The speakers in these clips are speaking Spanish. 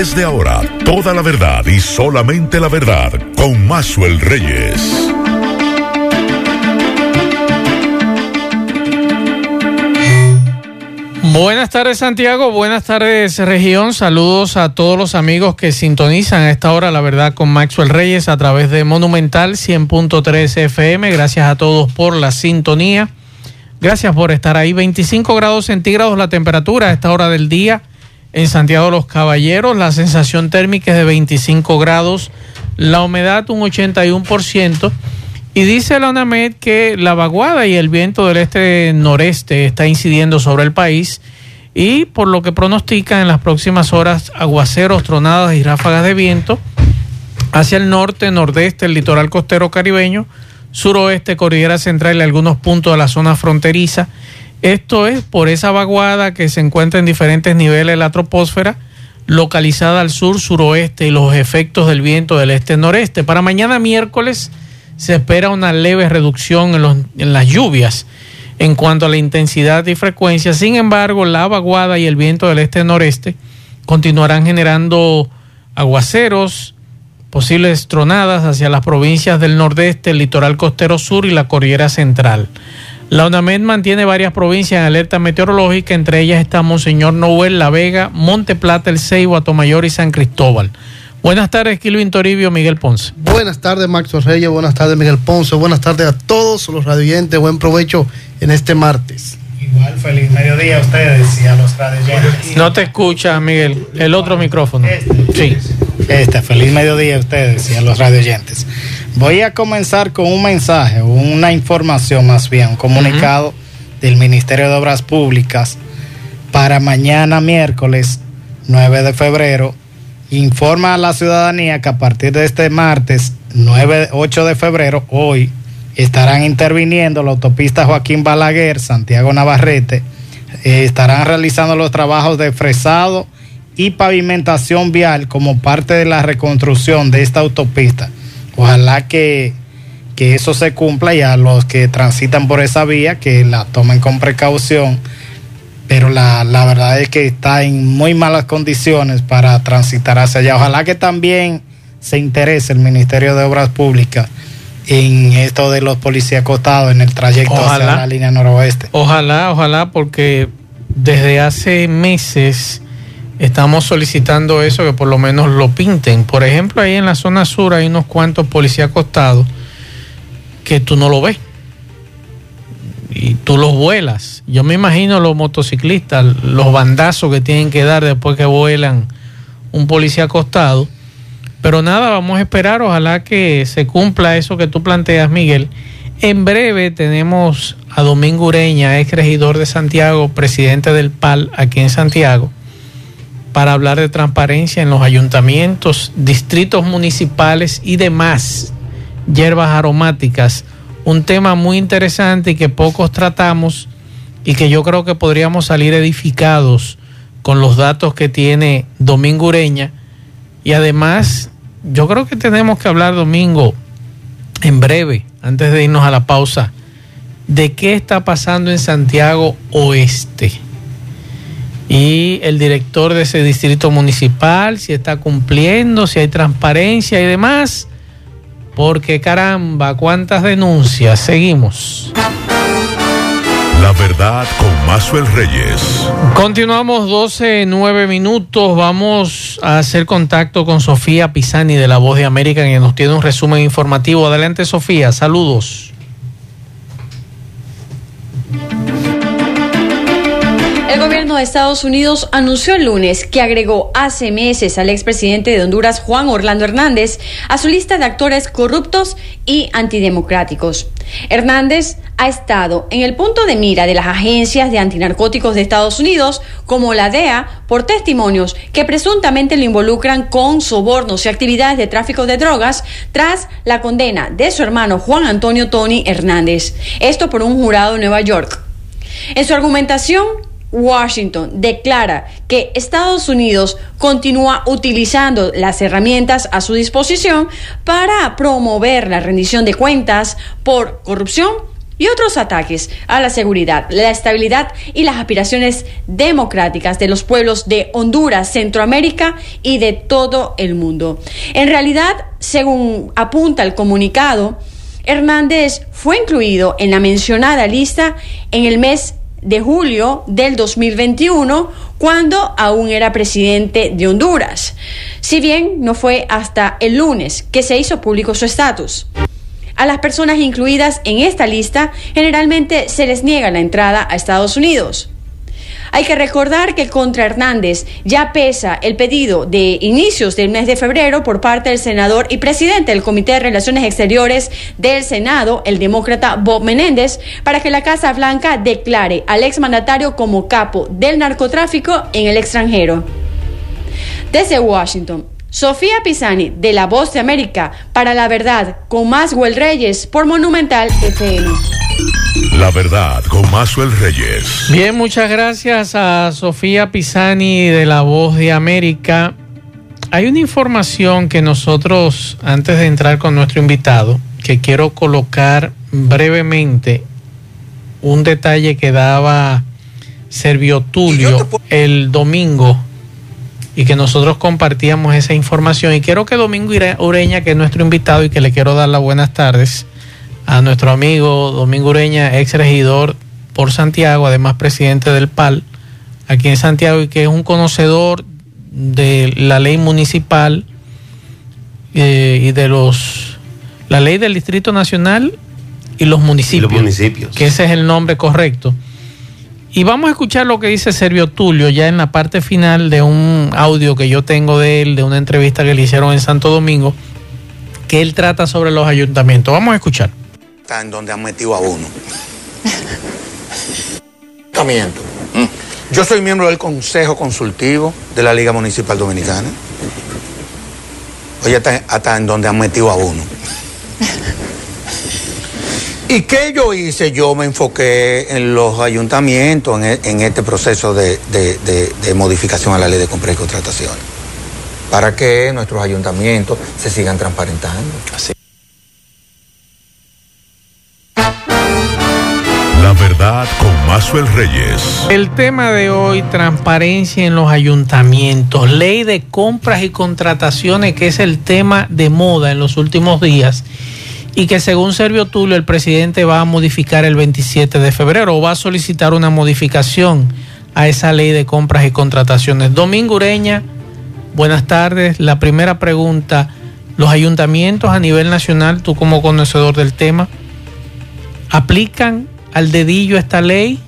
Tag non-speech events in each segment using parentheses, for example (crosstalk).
Desde ahora, toda la verdad y solamente la verdad con Maxwell Reyes. Buenas tardes Santiago, buenas tardes región, saludos a todos los amigos que sintonizan a esta hora, la verdad, con Maxwell Reyes a través de Monumental 100.3 FM, gracias a todos por la sintonía, gracias por estar ahí, 25 grados centígrados la temperatura a esta hora del día en Santiago de los Caballeros, la sensación térmica es de 25 grados, la humedad un 81%. Y dice la UNAMED que la vaguada y el viento del este-noreste está incidiendo sobre el país y por lo que pronostican en las próximas horas aguaceros, tronadas y ráfagas de viento hacia el norte, nordeste, el litoral costero caribeño, suroeste, cordillera central y algunos puntos de la zona fronteriza. Esto es por esa vaguada que se encuentra en diferentes niveles de la troposfera, localizada al sur, suroeste y los efectos del viento del este-noreste. Para mañana miércoles se espera una leve reducción en, las lluvias en cuanto a la intensidad y frecuencia. Sin embargo, la vaguada y el viento del este-noreste continuarán generando aguaceros, posibles tronadas hacia las provincias del nordeste, el litoral costero sur y la cordillera central. La UNAMED mantiene varias provincias en alerta meteorológica, entre ellas está Monseñor Noel, La Vega, Monte Plata, El Ceibo, Atomayor y San Cristóbal. Buenas tardes, Kilvin Toribio, Miguel Ponce. Buenas tardes, Max Reyes. Buenas tardes, Miguel Ponce. Buenas tardes a todos los radioyentes. Buen provecho en este martes. Igual, feliz mediodía a ustedes y a los radioyentes. No te escucha, Miguel. El otro micrófono. Este, sí. Este, feliz mediodía a ustedes y a los radioyentes. Voy a comenzar con un mensaje, una información más bien, un comunicado del Ministerio de Obras Públicas para mañana miércoles 9 de febrero. Informa a la ciudadanía que a partir de este martes 9, 8 de febrero, hoy, estarán interviniendo la autopista Joaquín Balaguer, Santiago Navarrete, eh, estarán realizando los trabajos de fresado y pavimentación vial como parte de la reconstrucción de esta autopista. Ojalá que, que eso se cumpla y a los que transitan por esa vía que la tomen con precaución pero la, la, verdad es que está en muy malas condiciones para transitar hacia allá. Ojalá que también se interese el Ministerio de Obras Públicas en esto de los policías acostados en el trayecto hacia la línea noroeste. Ojalá, ojalá, porque desde hace meses estamos solicitando eso, que por lo menos lo pinten. Por ejemplo, ahí en la zona sur hay unos cuantos policías acostados que tú no lo ves y tú los vuelas. Yo me imagino los motociclistas, los bandazos que tienen que dar después que vuelan un policía acostado. Pero nada, vamos a esperar, ojalá que se cumpla eso que tú planteas, Miguel. En breve tenemos a Domingo Ureña, ex regidor de Santiago, presidente del PAL aquí en Santiago, para hablar de transparencia en los ayuntamientos, distritos municipales y demás hierbas aromáticas un tema muy interesante y que pocos tratamos y que yo creo que podríamos salir edificados con los datos que tiene Domingo Ureña. Y además, yo creo que tenemos que hablar, Domingo, en breve, antes de irnos a la pausa, de qué está pasando en Santiago Oeste. Y el director de ese distrito municipal, si está cumpliendo, si hay transparencia y demás. Porque caramba, cuántas denuncias. Seguimos. La verdad con Mazuel Reyes. Continuamos 12, 9 minutos. Vamos a hacer contacto con Sofía Pisani de La Voz de América, que nos tiene un resumen informativo. Adelante, Sofía. Saludos. De Estados Unidos anunció el lunes que agregó hace meses al expresidente de Honduras, Juan Orlando Hernández, a su lista de actores corruptos y antidemocráticos. Hernández ha estado en el punto de mira de las agencias de antinarcóticos de Estados Unidos, como la DEA, por testimonios que presuntamente lo involucran con sobornos y actividades de tráfico de drogas tras la condena de su hermano Juan Antonio Tony Hernández. Esto por un jurado de Nueva York. En su argumentación, Washington declara que Estados Unidos continúa utilizando las herramientas a su disposición para promover la rendición de cuentas por corrupción y otros ataques a la seguridad, la estabilidad y las aspiraciones democráticas de los pueblos de Honduras, Centroamérica y de todo el mundo. En realidad, según apunta el comunicado, Hernández fue incluido en la mencionada lista en el mes de julio del 2021, cuando aún era presidente de Honduras, si bien no fue hasta el lunes que se hizo público su estatus. A las personas incluidas en esta lista generalmente se les niega la entrada a Estados Unidos. Hay que recordar que contra Hernández ya pesa el pedido de inicios del mes de febrero por parte del senador y presidente del Comité de Relaciones Exteriores del Senado, el demócrata Bob Menéndez, para que la Casa Blanca declare al exmandatario como capo del narcotráfico en el extranjero. Desde Washington, Sofía Pisani, de La Voz de América, para la verdad, con más Reyes, por Monumental FM. La verdad, con el Reyes. Bien, muchas gracias a Sofía Pisani, de La Voz de América. Hay una información que nosotros, antes de entrar con nuestro invitado, que quiero colocar brevemente, un detalle que daba Servio Tulio el domingo y que nosotros compartíamos esa información. Y quiero que Domingo Ureña, que es nuestro invitado y que le quiero dar las buenas tardes a nuestro amigo Domingo Ureña, ex regidor por Santiago, además presidente del PAL, aquí en Santiago, y que es un conocedor de la ley municipal eh, y de los la ley del Distrito Nacional y los municipios, y los municipios. que ese es el nombre correcto. Y vamos a escuchar lo que dice Servio Tulio ya en la parte final de un audio que yo tengo de él, de una entrevista que le hicieron en Santo Domingo, que él trata sobre los ayuntamientos. Vamos a escuchar. Está en donde han metido a uno. Mm. Yo soy miembro del Consejo Consultivo de la Liga Municipal Dominicana. Oye, hasta en donde han metido a uno. ¿Y qué yo hice? Yo me enfoqué en los ayuntamientos, en, e, este proceso de, modificación a la ley de compra y contratación, para que nuestros ayuntamientos se sigan transparentando. La con Mazuel Reyes. El tema de hoy, transparencia en los ayuntamientos, ley de compras y contrataciones, que es el tema de moda en los últimos días y que según Servio Tulio el presidente va a modificar el 27 de febrero o va a solicitar una modificación a esa ley de compras y contrataciones. Domingo Ureña, buenas tardes. La primera pregunta, los ayuntamientos a nivel nacional, tú como conocedor del tema, ¿aplican al dedillo esta ley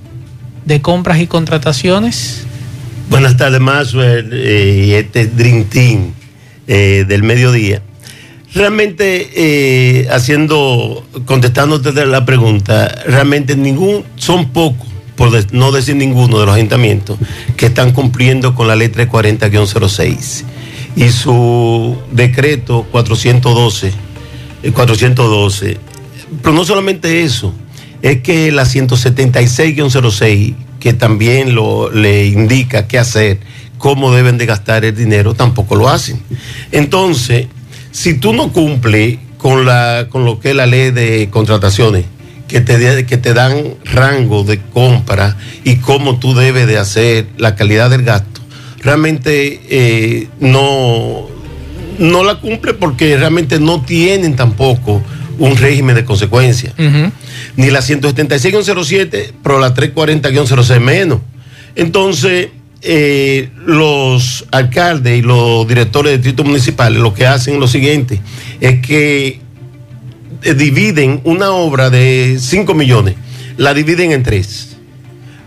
de compras y contrataciones? Buenas tardes, más eh, y este Dream Team eh, del mediodía. Realmente, eh, haciendo, contestándote la pregunta, realmente ningún, son pocos, por no decir ninguno de los ayuntamientos, que están cumpliendo con la ley 340-06 y su decreto 412, 412. Eh, Pero no solamente eso, es que la 176-06, que también lo, le indica qué hacer, cómo deben de gastar el dinero, tampoco lo hacen. Entonces, si tú no cumples con, la, con lo que es la ley de contrataciones, que te, que te dan rango de compra y cómo tú debes de hacer la calidad del gasto, realmente eh, no, no la cumple porque realmente no tienen tampoco un régimen de consecuencias. Ni la 176-07, pero la 340-06 menos. Entonces, eh, los alcaldes y los directores de distritos municipales lo que hacen lo siguiente, es que eh, dividen una obra de 5 millones, la dividen en tres,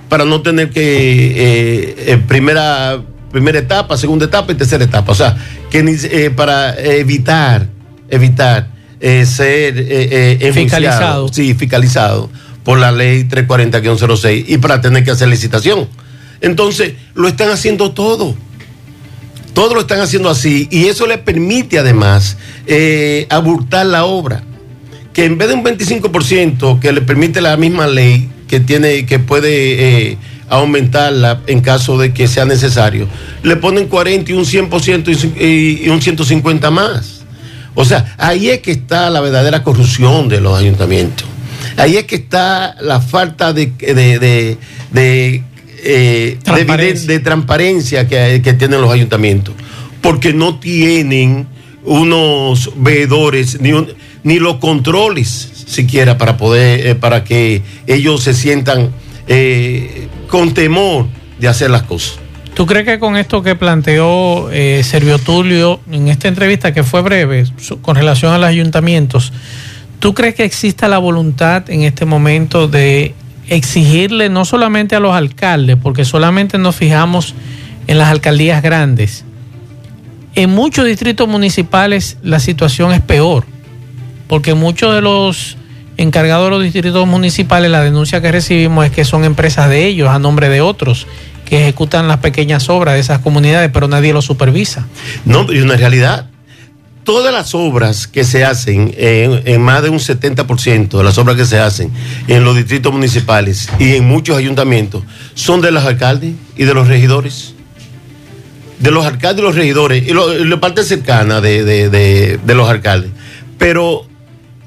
para no tener que eh, primera, primera etapa, segunda etapa y tercera etapa. O sea, que para evitar, evitar ser fiscalizado. Sí, fiscalizado por la ley 340-06 y para tener que hacer licitación. Entonces, lo están haciendo todo. Todo lo están haciendo así y eso le permite además eh, abultar la obra. Que en vez de un 25% que le permite la misma ley que tiene, que puede eh, aumentarla en caso de que sea necesario, le ponen 40 y un 100% y, y un 150 más. O sea, ahí es que está la verdadera corrupción de los ayuntamientos. Ahí es que está la falta de, de, de, de, eh, Transparencia. de- de transparencia que, que tienen los ayuntamientos, porque no tienen unos veedores ni, un- ni los controles siquiera para poder, eh, para que ellos se sientan eh, con temor de hacer las cosas. ¿Tú crees que con esto que planteó eh, Servio Tulio en esta entrevista que fue breve con relación a los ayuntamientos, ¿tú crees que exista la voluntad en este momento de exigirle no solamente a los alcaldes, porque solamente nos fijamos en las alcaldías grandes? En muchos distritos municipales la situación es peor, porque muchos de los encargados de los distritos municipales, la denuncia que recibimos es que son empresas de ellos a nombre de otros que ejecutan las pequeñas obras de esas comunidades, pero nadie lo supervisa. No, es una realidad. Todas las obras que se hacen, en, más de un 70% de las obras que se hacen en los distritos municipales y en muchos ayuntamientos, son de los alcaldes y de los regidores. De los alcaldes y los regidores, y, y la parte cercana de, de- de- los alcaldes. Pero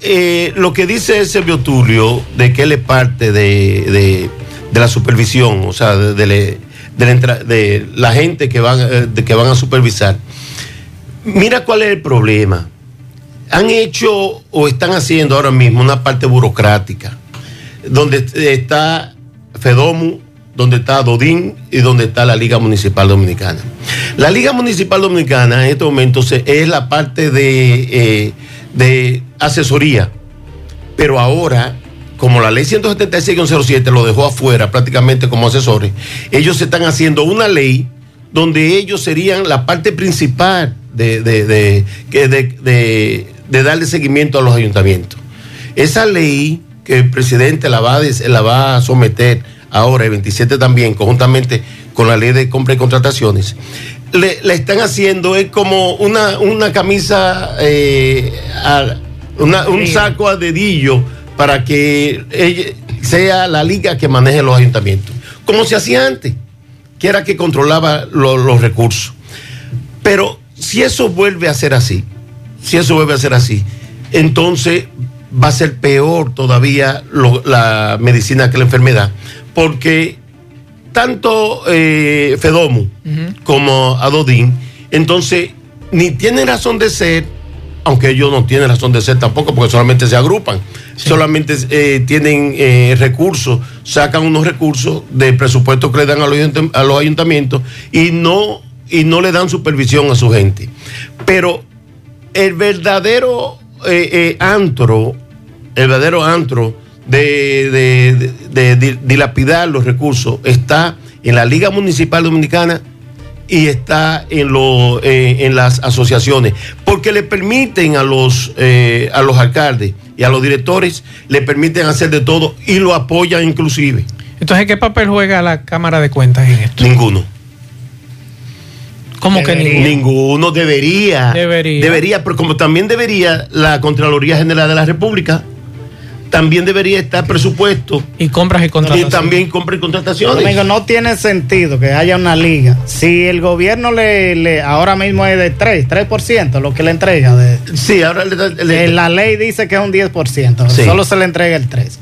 eh, lo que dice Servio Tulio, de que él es parte de, de- de la supervisión, o sea, de, de la, gente que van, eh, que van a supervisar, Mira cuál es el problema. Han hecho o están haciendo ahora mismo una parte burocrática, donde está Fedomu, donde está Dodín y donde está la Liga Municipal Dominicana. La Liga Municipal Dominicana en este momento es la parte de, eh, de asesoría, pero ahora, como la ley 176-07 lo dejó afuera prácticamente como asesores, ellos se están haciendo una ley donde ellos serían la parte principal de, de, de, de- darle seguimiento a los ayuntamientos. Esa ley que el presidente la va la va a someter ahora, el 27 también, conjuntamente con la ley de compra y contrataciones, le, le están haciendo es como una, una camisa, eh, a- una- un saco a dedillo para que ella- sea la liga que maneje los ayuntamientos, como se hacía antes, que era que controlaba lo- los recursos. Pero si eso vuelve a ser así, si eso vuelve a ser así, entonces va a ser peor todavía lo- la medicina que la enfermedad, porque tanto eh, Fedomu como Adodín, entonces ni tienen razón de ser, aunque ellos no tienen razón de ser tampoco, porque solamente se agrupan, solamente eh, tienen eh, recursos, sacan unos recursos del presupuesto que le dan a los, ayuntamientos y no, y no le dan supervisión a su gente. Pero el verdadero eh, antro, el verdadero antro de, de- de- de dilapidar los recursos está en la Liga Municipal Dominicana y está en, en las asociaciones, porque le permiten a los, a los alcaldes y a los directores, le permiten hacer de todo y lo apoyan inclusive. Entonces, ¿qué papel juega la Cámara de Cuentas en esto? Ninguno. ¿Cómo que ninguno? Ninguno debería. Debería. Debería, pero como también debería la Contraloría General de la República, también debería estar presupuesto Y compras y y contrataciones. también compra y contrataciones. Amigo, no tiene sentido que haya una liga. Si el gobierno le, le ahora mismo es de 3, 3% lo que le entrega. De, Sí, ahora le le- Eh, la ley dice que es un 10%, Sí. solo se le entrega el 3%.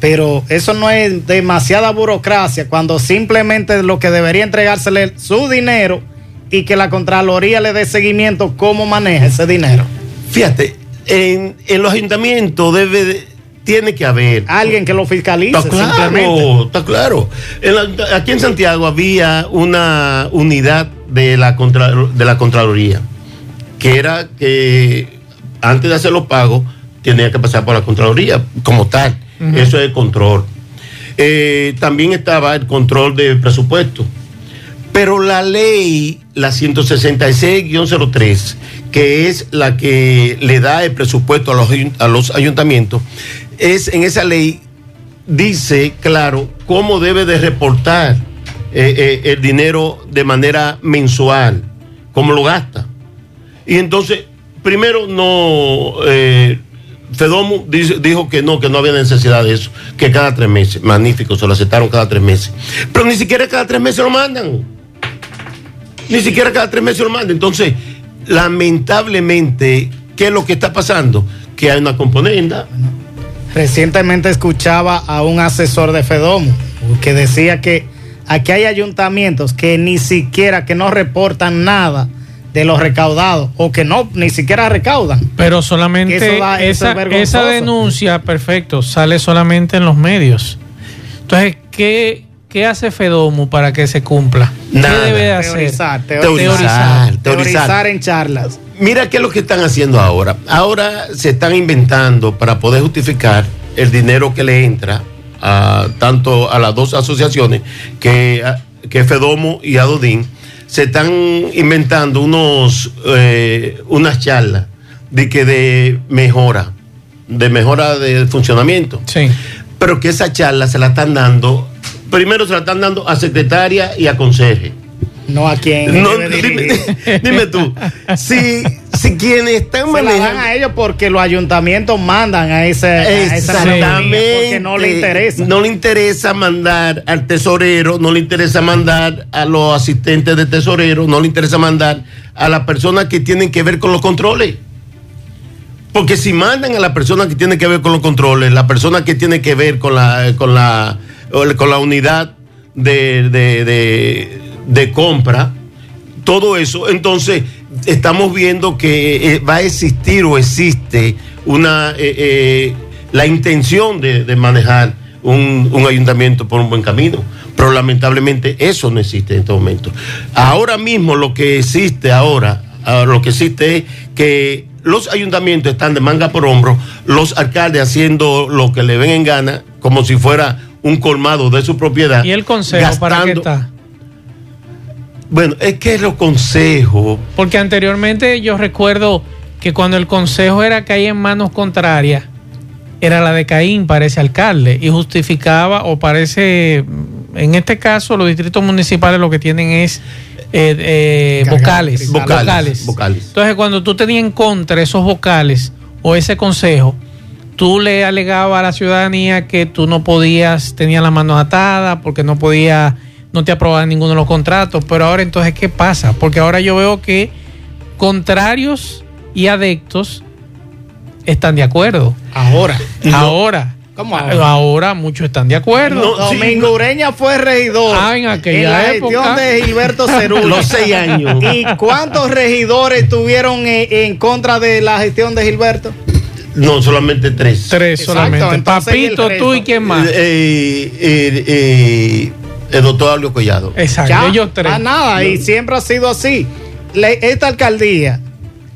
Pero eso no es demasiada burocracia cuando simplemente lo que debería entregársele es su dinero y que la Contraloría le dé seguimiento cómo maneja ese dinero. Fíjate, en, en los ayuntamientos debe de- tiene que haber. Alguien que lo fiscalice Está simplemente. claro, está claro. En la- aquí en Santiago había una unidad de la, contra- de la Contraloría, que era que antes de hacer los pagos tenía que pasar por la Contraloría como tal. Eso es el control. Eh, también estaba el control de presupuesto. Pero la ley, la 166-03, que es la que le da el presupuesto a los, a los ayuntamientos, es en esa ley dice claro cómo debe de reportar eh, eh, el dinero de manera mensual, cómo lo gasta. Y entonces, primero no, eh, Fedomu dice- dijo que no, que no había necesidad de eso, que cada tres meses, magnífico, se lo aceptaron cada tres meses. Pero ni siquiera cada tres meses lo mandan. Ni siquiera cada tres meses lo mandan. Entonces, lamentablemente, ¿qué es lo que está pasando? Que hay una componenda Recientemente escuchaba a un asesor de Fedomo que decía que aquí hay ayuntamientos que ni siquiera, que no reportan nada de los recaudados o que no ni siquiera recaudan. Pero solamente Eso da- eso esa, es esa denuncia, perfecto, sale solamente en los medios. Entonces, ¿qué, qué hace Fedomu para que se cumpla? Nada. ¿Qué debe de hacer? Teorizar, Teorizar, teorizar, teorizar. teorizar en charlas. Mira qué es lo que están haciendo ahora. Ahora se están inventando para poder justificar el dinero que le entra a, tanto a las dos asociaciones que, que Fedomo y Adodín. Se están inventando unos eh, unas charlas de que de mejora, de mejora del funcionamiento. Sí. Pero que esa charla se la están dando, primero se la están dando a secretaria y a conserje. No a quien No, (laughs) dime, tú, si, si quienes están Se la dan manejando... a ellos porque los ayuntamientos mandan a ese a esa Exactamente. porque no le interesa. No le interesa mandar al tesorero, no le interesa mandar a los asistentes de tesorero, no le interesa mandar a las personas que tienen que ver con los controles. Porque si mandan a la persona que tiene que ver con los controles, la persona que tiene que ver con la, con la, con la unidad de, de, de- de compra, todo eso, entonces estamos viendo que eh, va a existir o existe una eh, eh, la intención de, de manejar un, un ayuntamiento por un buen camino. Pero lamentablemente eso no existe en este momento. Ahora mismo lo que existe ahora, ahora lo que existe es que los ayuntamientos están de manga por hombro, los alcaldes haciendo lo que le ven en gana, como si fuera un colmado de su propiedad. ¿Y el consejo para qué está? Bueno, es que los consejos, Porque anteriormente yo recuerdo que cuando el consejo era caer en manos contrarias, era la de Caín para ese alcalde y justificaba o parece, en este caso los distritos municipales lo que tienen es eh, eh, vocales, vocales, vocales. vocales. Entonces cuando tú tenías en contra esos vocales o ese consejo, tú le alegabas a la ciudadanía que tú no podías, tenías las manos atadas porque no podías, no te aprobaban ninguno de los contratos. Pero ahora entonces, ¿qué pasa? Porque ahora yo veo que contrarios y adeptos están de acuerdo. Ahora. Ahora. ¿Cómo ahora? Ahora muchos están de acuerdo. No, sí, Domingo Ureña fue regidor Ah, en aquella la época. gestión de Gilberto (laughs) Cerullo. Los seis años. ¿Y cuántos regidores tuvieron en, en contra de la gestión de Gilberto? no solamente tres. Tres Exacto, solamente. entonces, ¿y el Papito, tú y quién más. Eh, eh, eh, el doctor Ablio Collado. Exacto, Ya, ellos tres. más nada, y siempre ha sido así. Le- esta alcaldía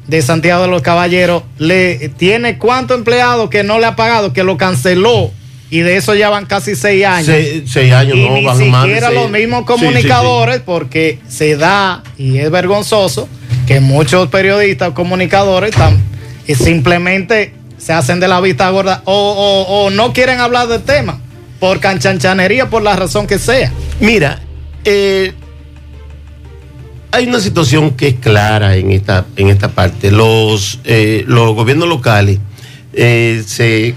de Santiago de los Caballeros le tiene cuántos empleados que no le ha pagado, que lo canceló, y de eso ya van casi seis años. Se- seis años, y no, ni van más siquiera seis. los mismos Sí, comunicadores, porque se da, y es vergonzoso, que muchos periodistas o comunicadores tam- y simplemente se hacen de la vista gorda o, o- o no quieren hablar del tema por canchanchanería, por la razón que sea. Mira, eh, hay una situación que es clara en esta, en esta parte. Los, eh, los gobiernos locales eh, se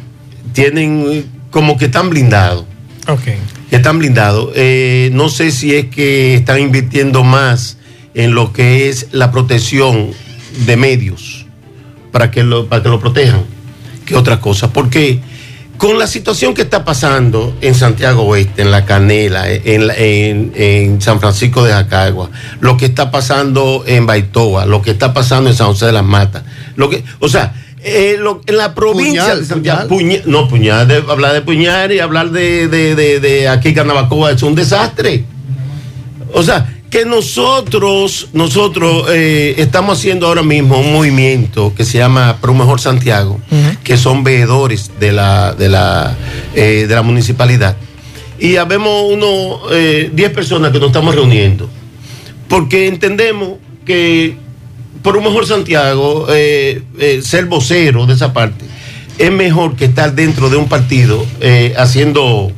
tienen como que están blindados. Ok. que están blindados. Eh, no sé si es que están invirtiendo más en lo que es la protección de medios para que lo, para que lo protejan que otra cosa. Porque con la situación que está pasando en Santiago Oeste, en La Canela, en, en- en San Francisco de Jacagua, lo que está pasando en Baitoa, lo que está pasando en San José de las Matas, lo que, o sea, eh, lo- en la provincia Puñal, de Santiago, puñal. No, puñal, de- hablar de puñal y hablar de, de, de, de aquí Canabacoa es un desastre. O sea, que nosotros, nosotros eh, estamos haciendo ahora mismo un movimiento que se llama Pro Mejor Santiago, que son veedores de la, de la, eh, de la municipalidad. Y habemos unos eh, 10 personas que nos estamos reuniendo, porque entendemos que por un mejor Santiago, eh, eh, ser vocero de esa parte, es mejor que estar dentro de un partido eh, haciendo,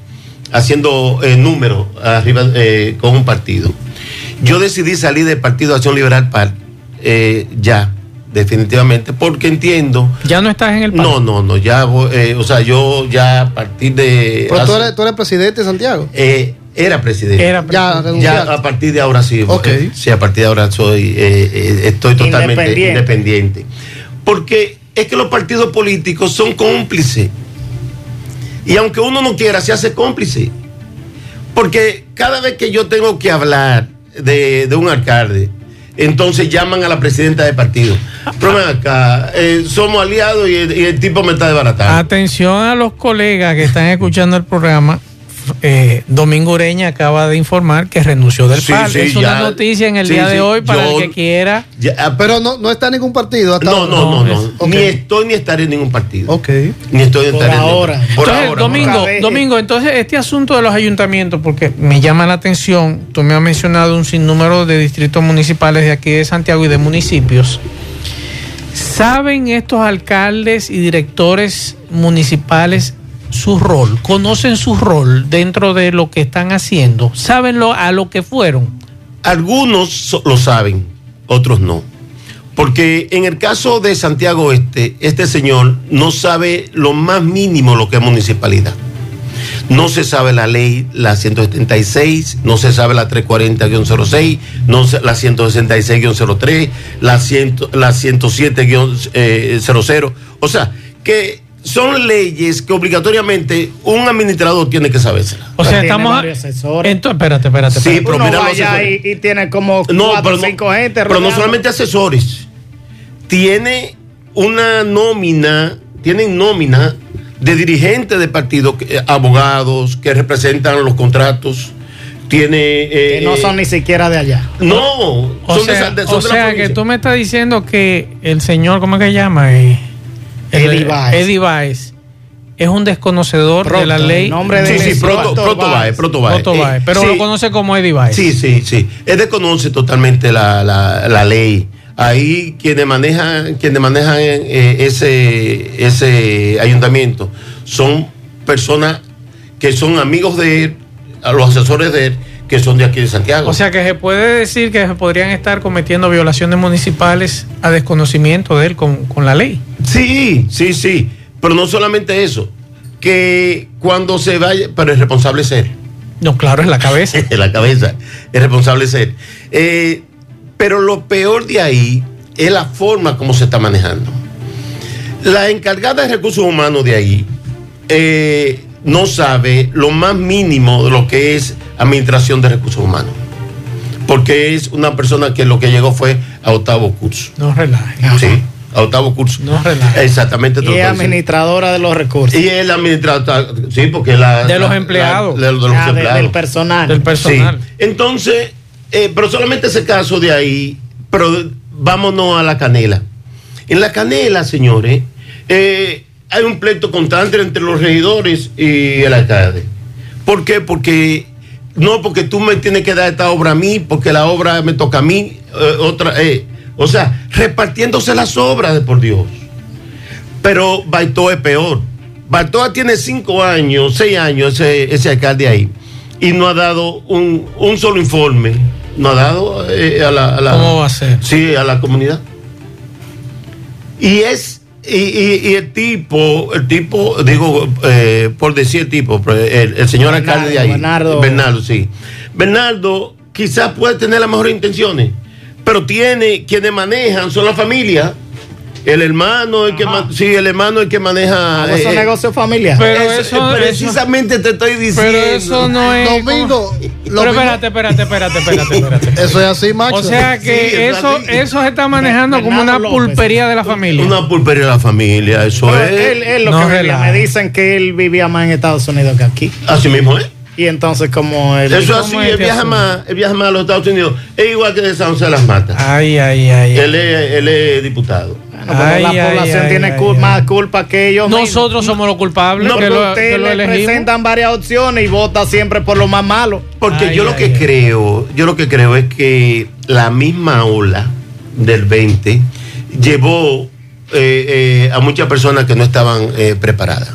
haciendo eh, números arriba eh, con un partido. Yo decidí salir del Partido Acción Liberal PAR eh, ya, definitivamente, porque entiendo. Ya no estás en el No, no, no, ya, voy, eh, o sea, yo ya a partir de. Pero tú eres, tú eres presidente de Santiago. eh, era presidente. Era Ya Ya renunciaste. a partir de ahora sí. Ok. eh, Sí, a partir de ahora soy, eh, eh, estoy totalmente Independiente. independiente. Porque es que los partidos políticos son cómplices. Y aunque uno no quiera, se hace cómplice. Porque cada vez que yo tengo que hablar de, de un alcalde, entonces llaman a la presidenta del partido. Pero acá, eh, somos aliados y el, y el tipo me está desbaratando. Atención a los colegas que están escuchando el programa. Eh, Domingo Ureña acaba de informar que renunció del Sí, PAL. sí, es ya. una noticia en el Sí, día de sí, hoy para yo- el que quiera. Ya, ah, Pero no, no está en ningún partido hasta no, ahora. no, no, no. es-. Ni estoy ni estaré en ningún partido. Ok. Ni estoy ni Por estaré en ningún- ahora. Por entonces, ahora. Domingo. Domingo, entonces este asunto de los ayuntamientos, porque me llama la atención, tú me has mencionado un sinnúmero de distritos municipales de aquí de Santiago y de municipios. ¿Saben estos alcaldes y directores municipales su rol? ¿Conocen su rol dentro de lo que están haciendo? ¿Saben lo, a lo que fueron? Algunos lo saben, otros no. Porque en el caso de Santiago Este, este señor no sabe lo más mínimo lo que es municipalidad. No se sabe la ley, la 176, no se sabe la 340-06, no la 166-03, la, 100 la 107-00. O sea, que son leyes que obligatoriamente un administrador tiene que sabérselas. O sea, estamos... Entonces, espérate, espérate. Sí, pero Uno mira va los allá asesores. y, y tiene como No, cuatro pero no, cinco gente pero no solamente asesores. Tiene una nómina, tienen nómina de dirigentes de partidos, eh, abogados que representan los contratos. Tiene. eh, que no son ni siquiera de allá. No, O son de sea, de- son o de la sea que tú me estás diciendo que el señor, ¿cómo es que llama? Eh, Eddie Baez. Eddie Baez es un desconocedor de la ley. nombre de Sí, sí, proto, Héctor proto Baez, Baez. proto Baez. Otto Baez, Eh, pero sí, lo conoce como Eddie Baez. Sí, sí, sí. Él desconoce totalmente la, la, la ley. Ahí quienes manejan, quienes manejan eh, ese, ese ayuntamiento son personas que son amigos de él, a los asesores de él, que son de aquí de Santiago. O sea que se puede decir que se podrían estar cometiendo violaciones municipales a desconocimiento de él con, con la ley. Sí, sí, sí. Pero no solamente eso. Que cuando se vaya, pero el responsable es él. No, claro, es la cabeza. (laughs) en la cabeza. El responsable es él. Eh, pero lo peor de ahí es la forma como se está manejando. La encargada de recursos humanos de ahí eh, no sabe lo más mínimo de lo que es administración de recursos humanos. Porque es una persona que lo que llegó fue a octavo curso. No relaje. Sí, a octavo curso. No relaje. Exactamente. Y es administradora de los recursos. Y el administrador, sí, porque la... De los la- empleados. la- de, los Ah, de- empleados. del personal. Del personal. Sí. Entonces, eh, pero solamente ese caso de ahí, pero vámonos a la canela. En la canela, señores, eh, hay un pleito constante entre los regidores y el alcalde. ¿Por qué? Porque no, porque tú me tienes que dar esta obra a mí, porque la obra me toca a mí, eh, otra, eh, o sea, repartiéndose las obras de por Dios. Pero Baitoa es peor. Baitoa tiene cinco años, seis años ese, ese alcalde ahí y no ha dado un, un solo informe. No ha dado eh, a, la, a la- ¿Cómo va a ser? Sí, a la comunidad. Y es, y, y- y el tipo, el tipo, digo, eh, por decir el tipo, el, el señor Bernardo, alcalde de ahí. Bernardo. Bernardo, sí. Bernardo quizás puede tener las mejores intenciones, pero tiene, quienes manejan son la familia. El hermano, el que sí, el hermano el que maneja. Ah, esos eh, negocios familiares. Pero eso- eso- precisamente te estoy diciendo. Pero eso no es. Domingo, lo Pero espérate, espérate, espérate, espérate, espérate. (laughs) Eso es así, Max. O sea que Sí, eso, eso se está manejando como una López. pulpería de la familia. Una pulpería de la familia, eso Pero es. él, él lo No que relaja. me dicen que él vivía más en Estados Unidos que aquí. Así mismo es. Y entonces como él... Eso es ¿Cómo así, es él que viaja asume? más, él viaja más a los Estados Unidos. Es igual que de San José de las Matas. Ay, ay, ay. Él es, él es diputado. Bueno, pero Ay, la ay, población ay, tiene ay, cul- ay. más culpa que ellos mismos. Nosotros somos los culpables No, que, Pero lo, usted que lo le presentan varias opciones y vota siempre por lo más malo. Porque Ay, yo lo que ay. creo, yo lo que creo es que la misma ola del 20 llevó eh, eh, a muchas personas que no estaban eh, preparadas.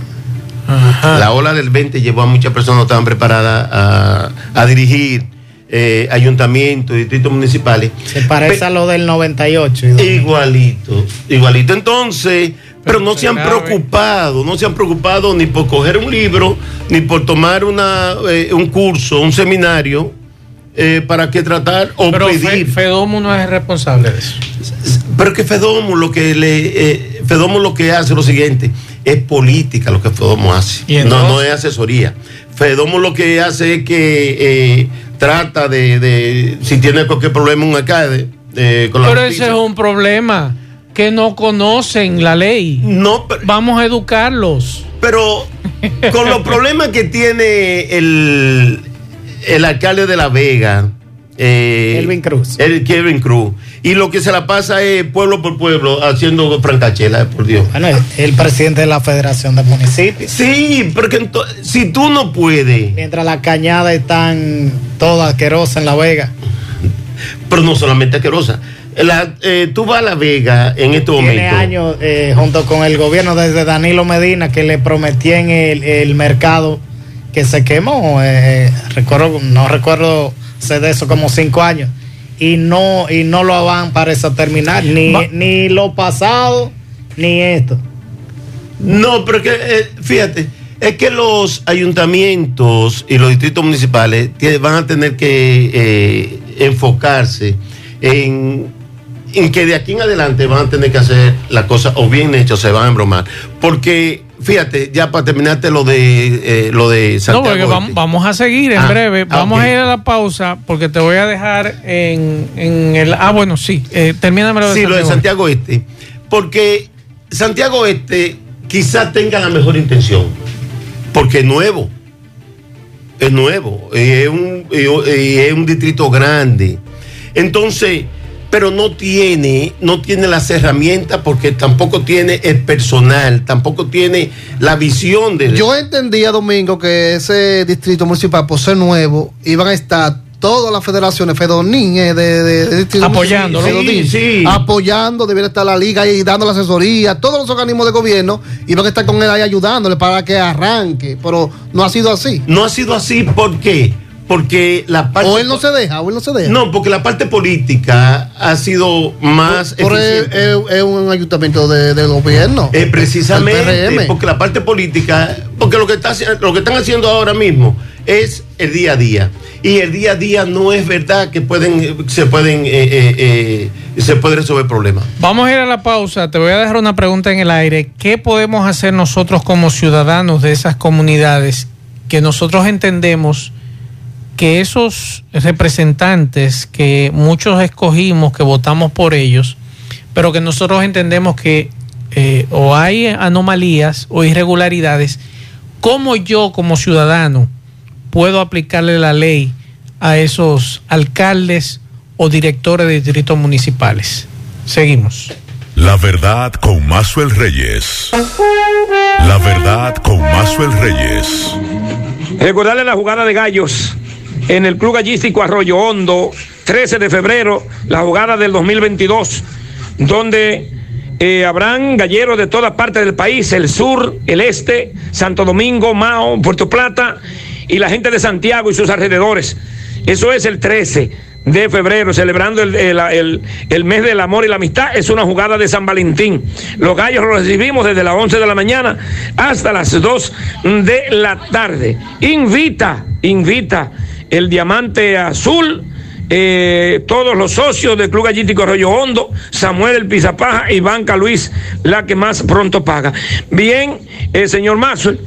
Ajá. La ola del 20 llevó a muchas personas que no estaban preparadas a, a dirigir eh, ayuntamientos, distritos municipales. Se parece Pe- a lo del 98. y 2000. Igualito, igualito. Entonces, pero, Pero no se han grave. preocupado, no se han preocupado ni por coger un libro, ni por tomar una, eh, un curso, un seminario, eh, para que tratar o Pero Fe- pedir. Fedomu no es responsable de eso. Pero que Fedomo lo que le, eh, Fedomo lo que hace es lo siguiente, es política lo que Fedomo hace. ¿Y No, no es asesoría. Fedomo lo que hace es que eh, trata de, de, si tiene cualquier problema un alcalde, eh, con la Pero ese es un problema, que no conocen la ley. No, pero, Vamos a educarlos. pero con los problemas que tiene el, el alcalde de La Vega, eh, Kelvin Cruz. El Kevin Cruz. Y lo que se la pasa es pueblo por pueblo haciendo francachela, por Dios. Bueno, es el presidente de la Federación de Municipios. Sí, porque si tú no puedes, Mientras las cañadas están todas asquerosas en La Vega. pero no solamente asquerosa. La, eh, tú vas a La Vega en este Tiene momento. años eh, junto con el gobierno desde Danilo Medina que le prometían el, el mercado que se quemó. eh, recuerdo, no recuerdo sé de eso como cinco años. Y no, y no lo van parece terminar. Ni, Va- ni lo pasado, ni esto. No, pero que, eh, fíjate, es que los ayuntamientos y los distritos municipales van a tener que eh, enfocarse en, en que de aquí en adelante van a tener que hacer las cosas o bien hechas o se van a embromar. Porque, fíjate, ya para terminarte lo de eh, lo de No, Santiago. porque vamos, Este. vamos a seguir en Ah, breve. ah, Vamos a ir a la pausa porque te voy a dejar en, en el... Ah, bueno, sí. Eh, termíname lo de Sí, lo de Santiago. Santiago Este. Porque Santiago Este quizás tenga la mejor intención. Porque es nuevo. Es nuevo. y Es un, y es un distrito grande. Entonces, pero no tiene, no tiene las herramientas porque tampoco tiene el personal, tampoco tiene la visión de. Yo entendía, Domingo, que ese distrito municipal, por ser nuevo, iban a estar todas las federaciones, Fedonín, eh, de, de, de distrito Apoyando, municipal, ¿no? Fedonín, Sí, sí. apoyando, debiera estar la liga ahí dando la asesoría, todos los organismos de gobierno iban a estar con él ahí ayudándole para que arranque, pero no ha sido así. No ha sido así, ¿por qué? Porque la parte. O él no se deja, o él no se deja. No, porque la parte política ha sido más. Por es, es- un ayuntamiento de, del gobierno. Eh, precisamente, porque la parte política, porque lo que, está, lo que están haciendo ahora mismo es el día a día. Y el día a día no es verdad que pueden, se pueden, eh, eh, eh, se puede resolver problemas. Vamos a ir a la pausa. Te voy a dejar una pregunta en el aire. ¿Qué podemos hacer nosotros como ciudadanos de esas comunidades que nosotros entendemos que esos representantes que muchos escogimos, que votamos por ellos, pero que nosotros entendemos que eh, o hay anomalías o irregularidades, ¿cómo yo como ciudadano puedo aplicarle la ley a esos alcaldes o directores de distritos municipales? Seguimos. La verdad con Mazuel Reyes. La verdad con Mazuel Reyes. Recordarle la jugada de gallos en el Club Gallístico Arroyo Hondo, 13 de febrero, la jugada del 2022, donde eh, habrán galleros de todas partes del país, el sur, el este, Santo Domingo, Mao, Puerto Plata y la gente de Santiago y sus alrededores. Eso es el 13 de febrero, celebrando el, el- el- el mes del amor y la amistad. Es una jugada de San Valentín. Los gallos los recibimos desde las 11 de la mañana hasta las 2 de la tarde. Invita, invita el diamante azul. eh, todos los socios del Club Gallístico Arroyo Hondo, Samuel el Pizapaja y Banca Luis, la que más pronto paga. Bien, eh, señor Maxwell,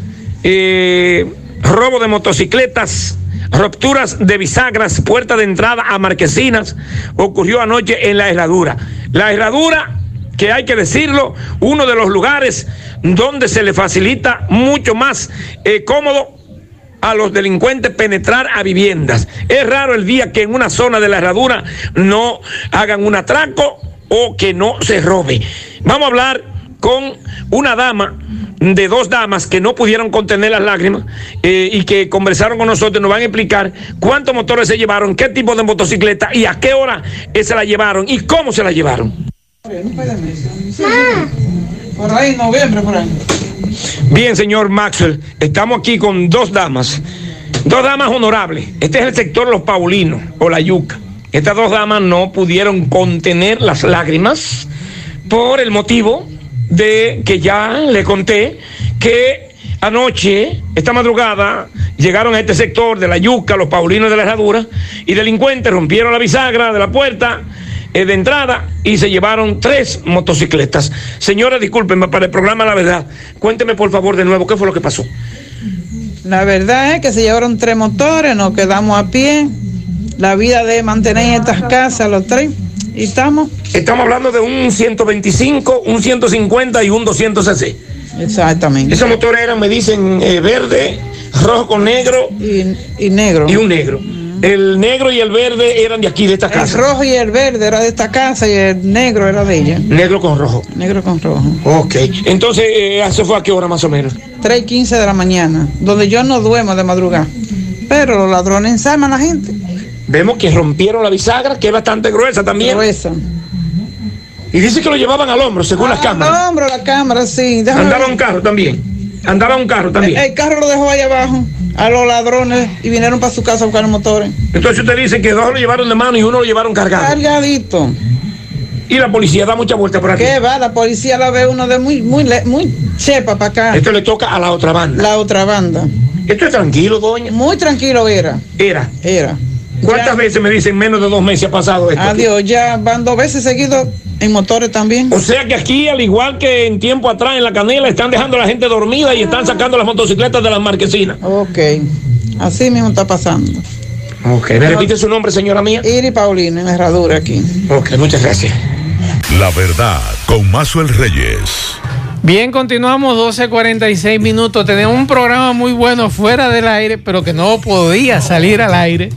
eh, robo de motocicletas, rupturas de bisagras, puerta de entrada a marquesinas, ocurrió anoche en la herradura. La herradura, que hay que decirlo, uno de los lugares donde se le facilita mucho más cómodo a los delincuentes penetrar a viviendas. Es raro el día que en una zona de la herradura no hagan un atraco o que no se robe. Vamos a hablar con una dama de dos damas que no pudieron contener las lágrimas eh, y que conversaron con nosotros, nos van a explicar cuántos motores se llevaron, qué tipo de motocicleta y a qué hora eh, se la llevaron y cómo se la llevaron. Por ahí, noviembre, por ahí. Bien, señor Maxwell, estamos aquí con dos damas, dos damas honorables. Este es el sector Los Paulinos o La Yuca. Estas dos damas no pudieron contener las lágrimas por el motivo de que ya le conté que anoche, esta madrugada, llegaron a este sector de La Yuca, Los Paulinos de la Herradura, y delincuentes rompieron la bisagra de la puerta eh, de entrada y se llevaron tres motocicletas. Señora, discúlpenme para el programa La Verdad. Cuénteme por favor de nuevo qué fue lo que pasó. La verdad es que se llevaron tres motores, nos quedamos a pie. La vida de mantener estas casas, los tres, y estamos. Estamos hablando de un 125, un 150 y un 200cc. Exactamente. Esos motores eran, me dicen, eh, verde, rojo con negro Y, y negro. y un negro. El negro y el verde eran de aquí, de esta El casa. rojo y el verde era de esta casa y el negro era de ella. Negro con rojo. Negro con rojo. Ok. Entonces, eh, ¿eso fue a qué hora más o menos? 3 y 15 de la mañana, donde yo no duermo de madrugada. Pero los ladrones ensalman a la gente. Vemos que rompieron la bisagra, que es bastante gruesa también. Gruesa. Y dice que lo llevaban al hombro, según las cámaras. No, hombre, la cámara, sí. déjame Andaba ver. un carro también. Andaba un carro también. El carro lo dejó ahí abajo a los ladrones y vinieron para su casa a buscar los motores. Entonces usted dice que dos lo llevaron de mano y uno lo llevaron cargado. Cargadito. Y la policía da mucha vuelta por aquí. ¿Qué va? La policía la ve uno de muy, muy, muy chepa para acá. Esto le toca a la otra banda. La otra banda. Esto es tranquilo, doña. Muy tranquilo era. Era. Era. ¿Cuántas Ya- veces me dicen menos de dos meses ha pasado esto? aquí? Adiós, ya van dos veces seguidos en motores también. O sea que aquí, al igual que en tiempo atrás en la canela, están dejando a la gente dormida y están sacando las motocicletas de las marquesinas. Ok. Así mismo está pasando. Ok. ¿Me repite su nombre, señora mía? Iri Paulina, en Herradura aquí. Ok, muchas gracias. La verdad con Mazuel Reyes. Bien, continuamos 12.46 minutos. Tenemos un programa muy bueno fuera del aire, pero que no podía salir al aire.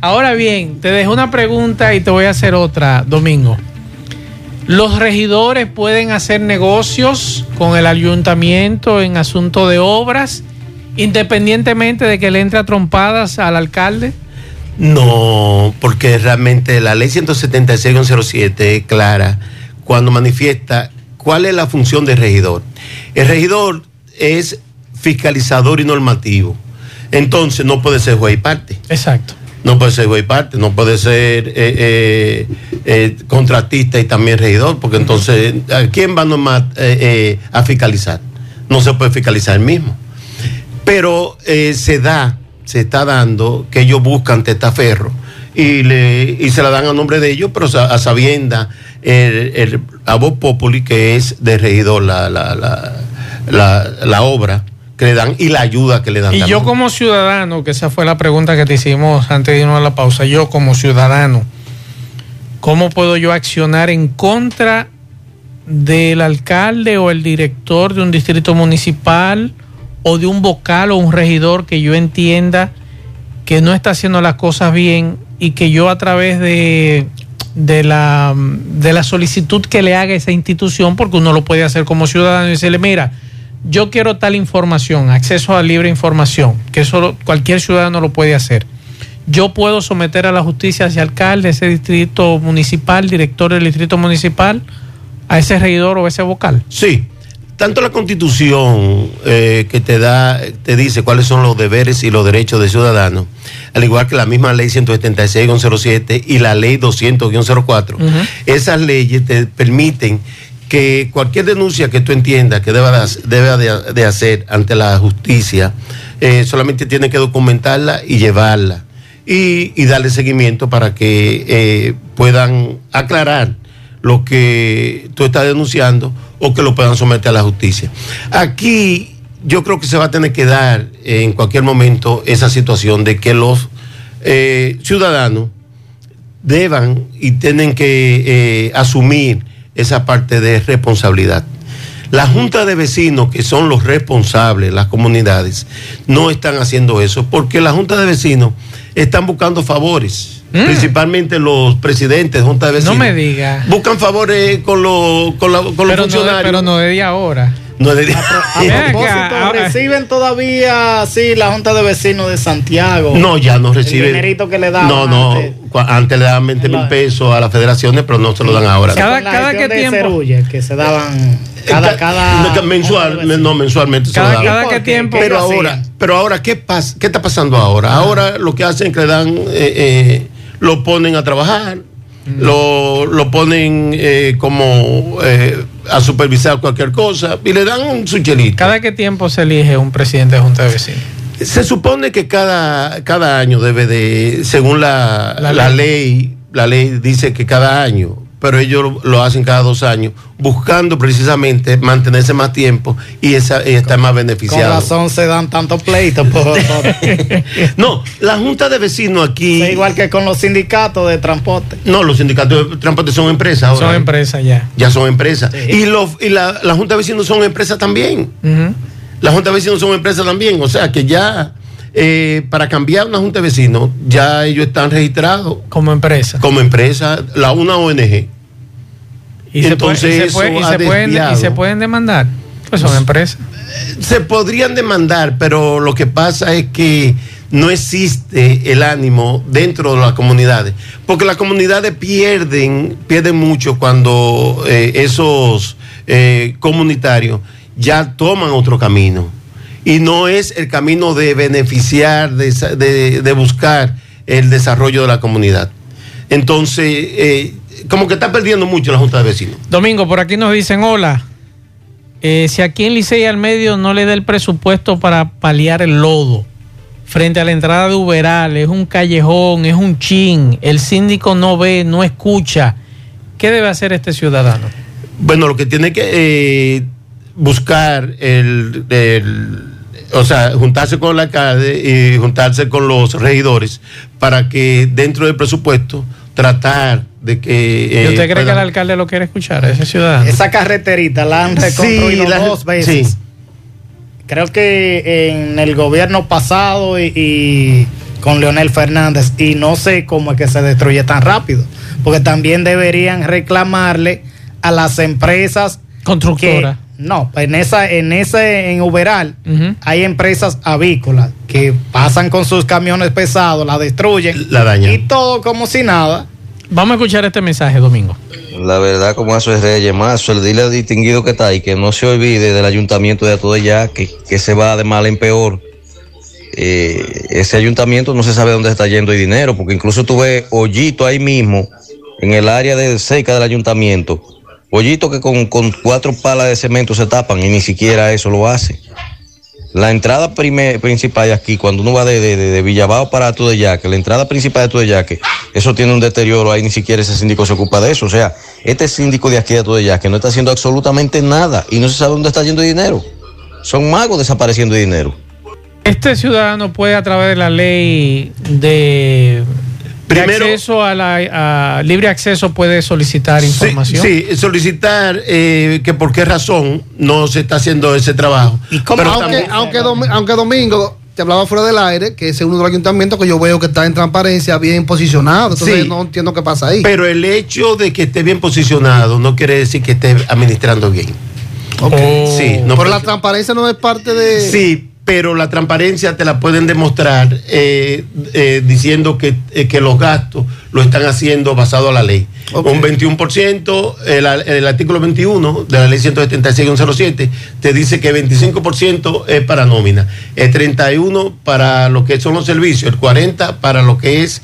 Ahora bien, te dejo una pregunta y te voy a hacer otra, Domingo. ¿Los regidores pueden hacer negocios con el ayuntamiento en asunto de obras, independientemente de que le entre a trompadas al alcalde? No, porque realmente la ley 176-07 es clara cuando manifiesta cuál es la función del regidor. El regidor es fiscalizador y normativo. Entonces no puede ser juez y parte. Exacto. No puede ser juez y parte, no puede ser eh, eh, eh, contratista y también regidor, porque entonces, ¿a quién va nomás a fiscalizar? No se puede fiscalizar el mismo. Pero se da, se está dando que ellos buscan testaferro y, le, y se la dan a nombre de ellos, pero sa- a sabienda el, el, a voz populi que es de regidor la, la, la, la obra que le dan y la ayuda que le dan. Y yo como ciudadano, que esa fue la pregunta que te hicimos antes de irnos a la pausa, yo como ciudadano, ¿cómo puedo yo accionar en contra del alcalde o el director de un distrito municipal o de un vocal o un regidor que yo entienda que no está haciendo las cosas bien y que yo a través de, de, la, de la solicitud que le haga esa institución, porque uno lo puede hacer como ciudadano y decirle, mira, yo quiero tal información, acceso a libre información, que eso cualquier ciudadano lo puede hacer. Yo puedo someter a la justicia a ese alcalde, ese distrito municipal, director del distrito municipal, a ese regidor o ese vocal. Sí, tanto la constitución eh, que te da, te dice cuáles son los deberes y los derechos de ciudadanos, al igual que la misma ley 176-07 y la ley 200-04, esas leyes te permiten que cualquier denuncia que tú entiendas que deba de, de, hacer ante la justicia, eh, solamente tiene que documentarla y llevarla y, darle seguimiento para que eh, puedan aclarar lo que tú estás denunciando o que lo puedan someter a la justicia. Aquí yo creo que se va a tener que dar en cualquier momento esa situación de que los eh, ciudadanos deban y tienen que asumir esa parte de responsabilidad. La Junta de Vecinos, que son los responsables, las comunidades, no están haciendo eso porque la Junta de Vecinos están buscando favores. Mm. Principalmente los presidentes de Junta de Vecinos. No me diga. Buscan favores con, los con, la- con los Pero no, de, funcionarios. pero no de día ahora. No es de- A (laughs) Ven acá, propósito, reciben todavía, sí, la Junta de Vecinos de Santiago. No, ya no reciben. El dinerito que le daban No, no. antes. Antes le daban 20 mil pesos a las federaciones, pero no se lo dan ahora. Cada- cada de tiempo. Cerulle, que se daban cada, Ca- cada mensual, no, mensualmente se lo Cada, daban. cada ¿Por qué qué? tiempo. Pero ahora, pero ahora ¿qué, pasa, ¿qué está pasando ahora? Ahora lo que hacen es que le dan, eh, eh, lo ponen a trabajar, lo, lo ponen eh, como eh, a supervisar cualquier cosa y le dan su chelito. ¿Cada qué tiempo se elige un presidente de Junta de Vecinos? Se supone que cada, cada año debe de, según la, La la ley. ley. la ley dice que cada año, pero ellos lo, lo hacen cada dos años, buscando precisamente mantenerse más tiempo y, esa, y estar más Con beneficiado. razón se dan tantos pleitos. por- por- (laughs) No, la Junta de Vecinos aquí. Es igual que con los sindicatos de transporte. No, los sindicatos de transporte son empresas ahora. Son ¿eh? empresas ya. Ya son empresas. Y, los, y la, la Junta de Vecinos son empresas también. La Junta de Vecinos son empresas también. O sea que ya eh, para cambiar una Junta de Vecinos, ya ellos están registrados Como empresa. como empresa, la una ONG. Y se, puede- Entonces y se eso puede- y se pueden, se pueden demandar. Pues son empresas. Se podrían demandar, pero lo que pasa es que no existe el ánimo dentro de las comunidades, porque las comunidades pierden, pierden mucho cuando eh, esos eh, comunitarios ya toman otro camino. Y no es el camino de beneficiar, de, de buscar el desarrollo de la comunidad. Entonces, eh, como que está perdiendo mucho la Junta de Vecinos. Domingo, por aquí nos dicen, hola, eh, si aquí en Licey al medio no le da el presupuesto para paliar el lodo frente a la entrada de Uberal, es un callejón, es un chin, el síndico no ve, no escucha, ¿qué debe hacer este ciudadano? Bueno, lo que tiene que eh, buscar el, el- o sea, juntarse con el alcalde y juntarse con los regidores para que dentro del presupuesto tratar de que... ¿Y eh, usted cree que el alcalde lo quiere escuchar, a ese ciudadano? Esa carreterita la han reconstruido Sí, la- dos veces. sí. Creo que en el gobierno pasado y, y con Leonel Fernández, y no sé cómo es que se destruye tan rápido, porque también deberían reclamarle a las empresas Constructora. No, en esa, en ese, en Uberal, hay empresas avícolas que pasan con sus camiones pesados, la destruyen La dañan. y todo como si nada. Vamos a escuchar este mensaje, Domingo. La verdad, como eso es Reyes, más el dile al distinguido que está ahí, que no se olvide del ayuntamiento de Atodeyá, que, que se va de mal en peor. Eh, ese ayuntamiento no se sabe dónde está yendo el dinero, porque incluso tuve hoyito ahí mismo, en el área de cerca del ayuntamiento. Hoyito que con, con cuatro palas de cemento se tapan y ni siquiera eso lo hace. La entrada prime- principal de aquí, cuando uno va de, de, de- de Villabao para Atudeyaque, la entrada principal de Atudeyaque, eso tiene un deterioro, ahí ni siquiera ese síndico se ocupa de eso. O sea, este síndico de aquí de Atudeyaque no está haciendo absolutamente nada y no se sabe dónde está yendo el dinero. Son magos desapareciendo el dinero. Este ciudadano puede a través de la ley de, de Primero- acceso a la a libre acceso puede solicitar información. Sí, solicitar eh, que por qué razón no se está haciendo ese trabajo. Pero aunque, también- aunque, Dom- aunque Domingo te hablaba fuera del aire, que ese es uno de los ayuntamientos que yo veo que está en transparencia, bien posicionado. Entonces Sí. no entiendo qué pasa ahí. Pero el hecho de que esté bien posicionado no quiere decir que esté administrando bien. Ok. Oh. Sí, no pero la transparencia no es parte de. Sí, pero la transparencia te la pueden demostrar eh, eh, diciendo que, eh, que los gastos lo están haciendo basado a la ley. Un 21%, el, el artículo 21 de la ley 176-107 te dice que 25% es para nómina, el 31% para lo que son los servicios, el 40% para lo que es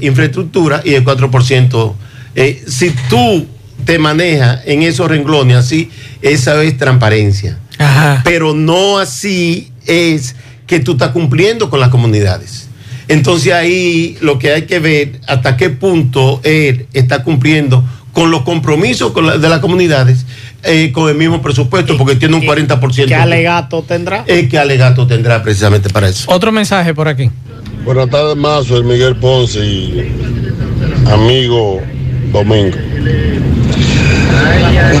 infraestructura y el 4%. eh, si tú te manejas en esos renglones así, esa es transparencia Ajá. pero no así es que tú estás cumpliendo con las comunidades. Entonces ahí lo que hay que ver hasta qué punto él está cumpliendo con los compromisos con la- de las comunidades eh, con el mismo presupuesto, porque tiene un 40%. ¿Qué alegato tendrá? Eh, ¿Qué alegato tendrá precisamente para eso? Otro mensaje por aquí. Buenas tardes, Mazo, el Miguel Ponce y amigo Domingo.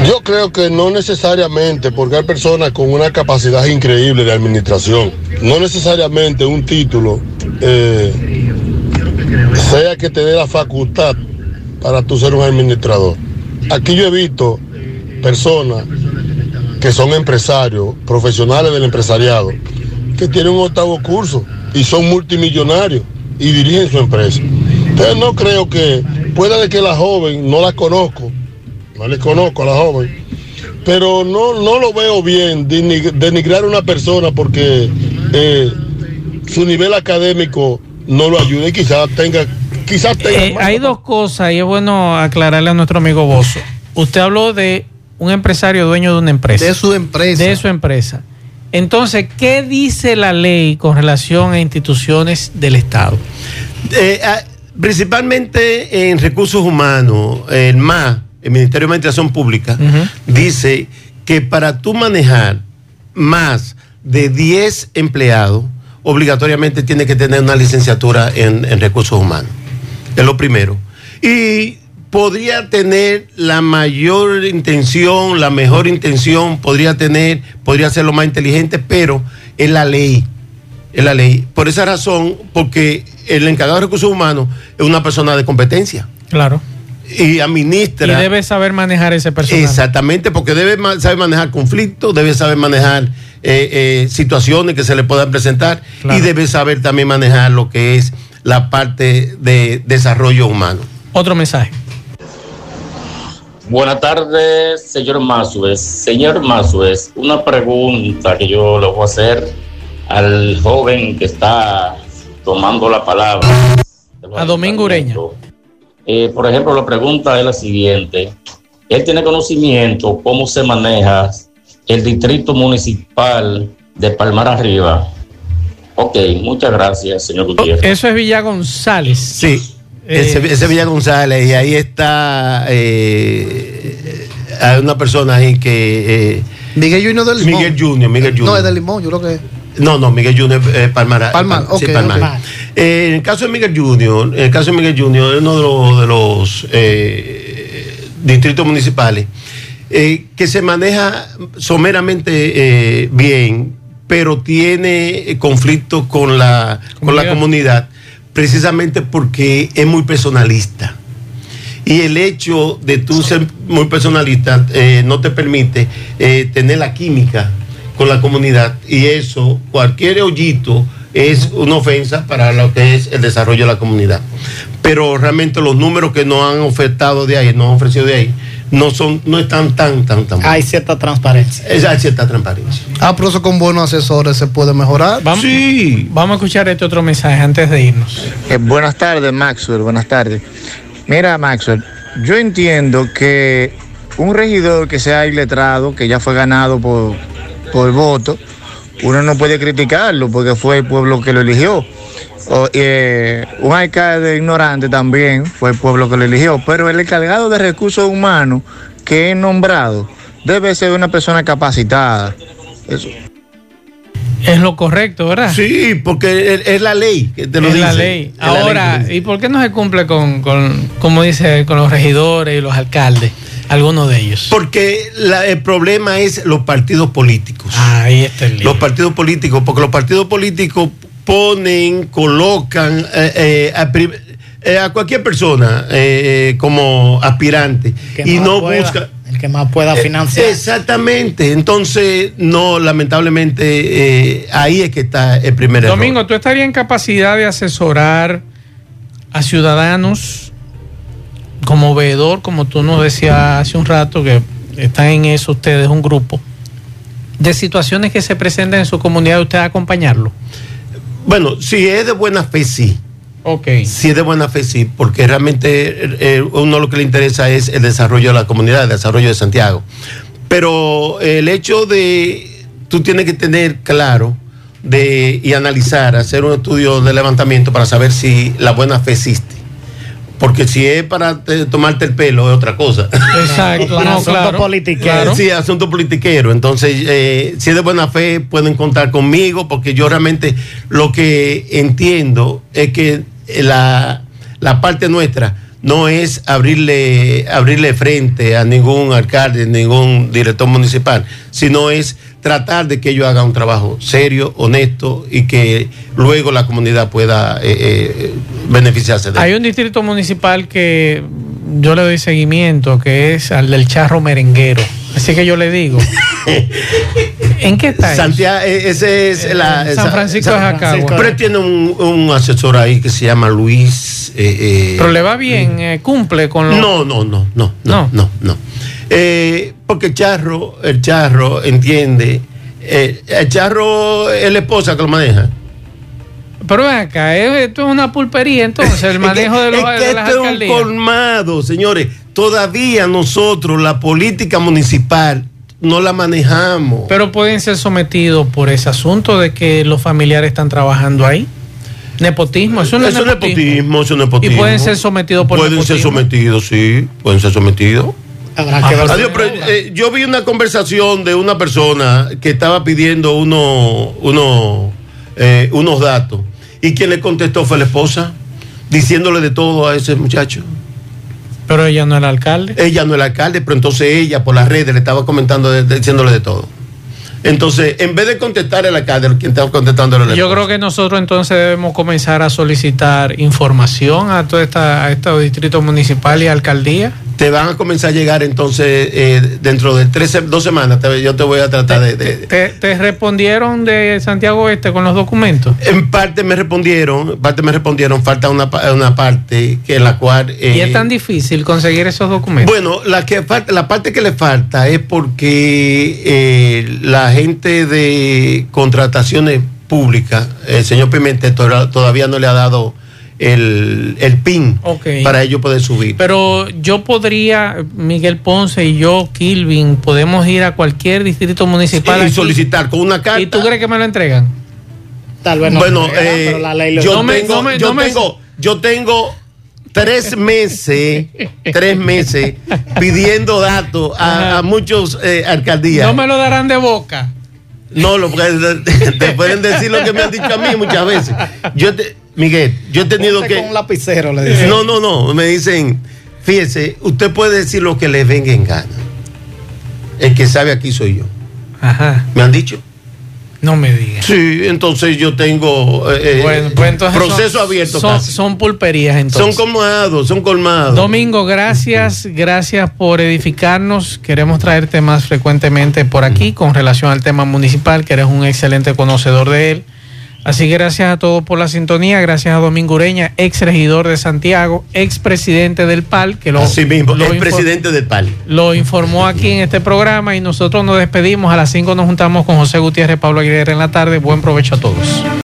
Yo creo que no necesariamente, porque hay personas con una capacidad increíble de administración, no necesariamente un título eh, sea que te dé la facultad para tú ser un administrador. Aquí yo he visto personas que son empresarios, profesionales del empresariado, que tienen un octavo curso y son multimillonarios y dirigen su empresa. Entonces no creo que, pueda de que la joven, no la conozco, no le conozco a la joven, pero no, no lo veo bien denig- denigrar a una persona porque eh, su nivel académico no lo ayuda y quizás tenga, quizás tenga Eh, hay dos cosas y es bueno aclararle a nuestro amigo Bozo. Usted habló de un empresario dueño de una empresa. De su empresa. De su empresa. Entonces, ¿qué dice la ley con relación a instituciones del Estado? Eh, ah, Principalmente en recursos humanos, el MA, el Ministerio de Administración Pública, dice que para tú manejar más de 10 empleados, obligatoriamente tiene que tener una licenciatura en, en recursos humanos. Es lo primero. Y podría tener la mayor intención, la mejor intención, podría tener, podría ser lo más inteligente, pero es la ley. Es la ley. Por esa razón, porque el encargado de recursos humanos es una persona de competencia. Claro. Y administra. Y debe saber manejar ese personal. Exactamente, porque debe saber manejar conflictos, debe saber manejar eh, eh, situaciones que se le puedan presentar y debe saber también manejar lo que es la parte de desarrollo humano. Otro mensaje. Buenas tardes, señor Mazuez. Señor Mazuez, una pregunta que yo le voy a hacer al joven que está tomando la palabra. A Domingo Ureña. Eh, por ejemplo, la pregunta es la siguiente. Él tiene conocimiento cómo se maneja el distrito municipal de Palmar Arriba. Ok, muchas gracias, señor Gutiérrez. Eso es Villa González. Sí. Eh, ese, ese Villa González, y ahí está eh, hay una persona ahí que... eh, Miguel Junior del Limón. Miguel Junior, Miguel Junior. No, es del Limón, yo creo que es. No, no, Miguel Junior eh, Palmar. Palmar, sí, Palmar. ok. Eh, en el caso de Miguel Junior, en el caso de Miguel Junior, es uno de los, de los eh, distritos municipales eh, que se maneja someramente bien, pero tiene conflicto con la, con la Comunidad. precisamente porque es muy personalista. Y el hecho de tú ser muy personalista eh, no te permite tener la química con la comunidad y eso, cualquier hoyito es una ofensa para lo que es el desarrollo de la comunidad. Pero realmente los números que nos han ofertado de ahí, nos han ofrecido de ahí, no son, no están tan, tan, tan. Hay cierta transparencia. Es- hay cierta transparencia. Ah, pero eso con buenos asesores se puede mejorar. Vamos, vamos a escuchar este otro mensaje antes de irnos. Eh, buenas tardes, Maxwell, buenas tardes. Mira, Maxwell, yo entiendo que un regidor que sea iletrado, que ya fue ganado por, por voto, uno no puede criticarlo porque fue el pueblo que lo eligió. O, eh, un alcalde ignorante también fue el pueblo que lo eligió, pero el encargado de recursos humanos que es nombrado debe ser una persona capacitada. Eso. Es lo correcto, ¿verdad? Sí, porque es, es la ley que te lo es dice. la ley. Es la ley Ahora, ¿y por qué no se cumple con, con, como dice, con los regidores y los alcaldes? Algunos de ellos. Porque la- el problema es los partidos políticos. Ahí está el lío. Los partidos políticos, porque los partidos políticos ponen, colocan eh, eh, a, eh, a cualquier persona eh, como aspirante y no pueda, busca. El que más pueda financiar. Exactamente. Entonces, no, lamentablemente, eh, ahí es que está el primer error. Domingo, ¿tú estarías en capacidad de asesorar a ciudadanos como veedor, como tú nos decías hace un rato, que están en eso ustedes, un grupo, de situaciones que se presentan en su comunidad, usted acompañarlo? Bueno, si es de buena fe, sí. Ok. Si es de buena fe, sí, porque realmente eh, eh, uno lo que le interesa es el desarrollo de la comunidad, el desarrollo de Santiago. Pero el hecho de, tú tienes que tener claro de, y analizar, hacer un estudio de levantamiento para saber si la buena fe existe. Porque si es para te- tomarte el pelo es otra cosa. Exacto, Para no, asunto claro. politiquero. Claro. Sí, asunto politiquero. Entonces, eh, si es de buena fe, pueden contar conmigo, porque yo realmente lo que entiendo es que la, la parte nuestra no es abrirle, abrirle frente a ningún alcalde, ningún director municipal, sino es tratar de que ellos hagan un trabajo serio, honesto y que luego la comunidad pueda eh, eh, beneficiarse de él. Hay un distrito municipal que yo le doy seguimiento, que es al del charro merenguero. Así que yo le digo, (laughs) ¿en qué está eso? Santiago, eh, ese es la, San Francisco de Jacagua. Pero tiene un, un asesor ahí que se llama Luis. eh, eh, Pero le va bien, eh, cumple con lo... no, no, no, no, no, no, no. Eh, porque el charro, el charro entiende. el charro es la esposa que lo maneja. Pero ven acá, esto es una pulpería entonces, el (laughs) manejo de, los, es que de las esto es un colmado, señores. Todavía nosotros la política municipal no la manejamos. Pero pueden ser sometidos por ese asunto de que los familiares están trabajando ahí. Nepotismo, eso no es Eso es nepotismo. nepotismo, eso es nepotismo. Y pueden ser sometidos por Pueden ser sometidos, sí, pueden ser sometidos. Habrá que ver. Adiós, pero, eh, yo vi una conversación de una persona que estaba pidiendo uno, uno, eh, unos datos y quien le contestó fue la esposa, diciéndole de todo a ese muchacho. Pero ella no era alcalde. Ella no era alcalde, pero entonces ella por las redes le estaba comentando, de- de- diciéndole de todo. Entonces, en vez de contestar al alcalde, quien estaba contestando la Yo creo que nosotros entonces debemos comenzar a solicitar información a toda esta, a estos distritos municipales y alcaldías. Te van a comenzar a llegar entonces eh, dentro de tres, dos semanas. te- yo te voy a tratar de- de, ¿Te, te respondieron de Santiago Este con los documentos? En parte me respondieron, en parte me respondieron, falta una, una parte que en la cual... y eh, es tan difícil conseguir esos documentos. bueno, la, que falta, la parte que le falta es porque eh, la gente de contrataciones públicas, el señor Pimentel to- todavía no le ha dado el, el PIN para ellos poder subir. Pero yo podría, Miguel Ponce y yo, Kilvin, podemos ir a cualquier distrito municipal y aquí. solicitar con una carta. ¿Y tú crees que me lo entregan? Tal vez no. bueno, eh, pero la ley lo- yo, No tengo, no me- yo, no me- tengo, yo tengo tres meses, tres meses pidiendo datos a, a muchos eh, alcaldías. No me lo darán de boca. No, lo, (laughs) te pueden decir lo que me han dicho a mí muchas veces. Yo te- Miguel, yo he tenido Ponte que... con un lapicero, le dicen. No, no, no, me dicen, fíjese, usted puede decir lo que le venga en gana. El que sabe aquí soy yo. Ajá. ¿Me han dicho? No me digas. Sí, entonces yo tengo eh, Bueno, pues entonces proceso son- abierto Son, casi. son pulperías entonces. Son colmados, son colmados. Domingo, gracias, gracias por edificarnos. Queremos traerte más frecuentemente por aquí con relación al tema municipal, que eres un excelente conocedor de él. Así que gracias a todos por la sintonía, gracias a Domingo Ureña, ex regidor de Santiago, ex presidente del PAL, que lo, Así mismo, lo presidente del PAL. lo informó aquí en este programa y nosotros nos despedimos. A las 5 nos juntamos con José Gutiérrez, Pablo Aguilera en la tarde. Buen provecho a todos.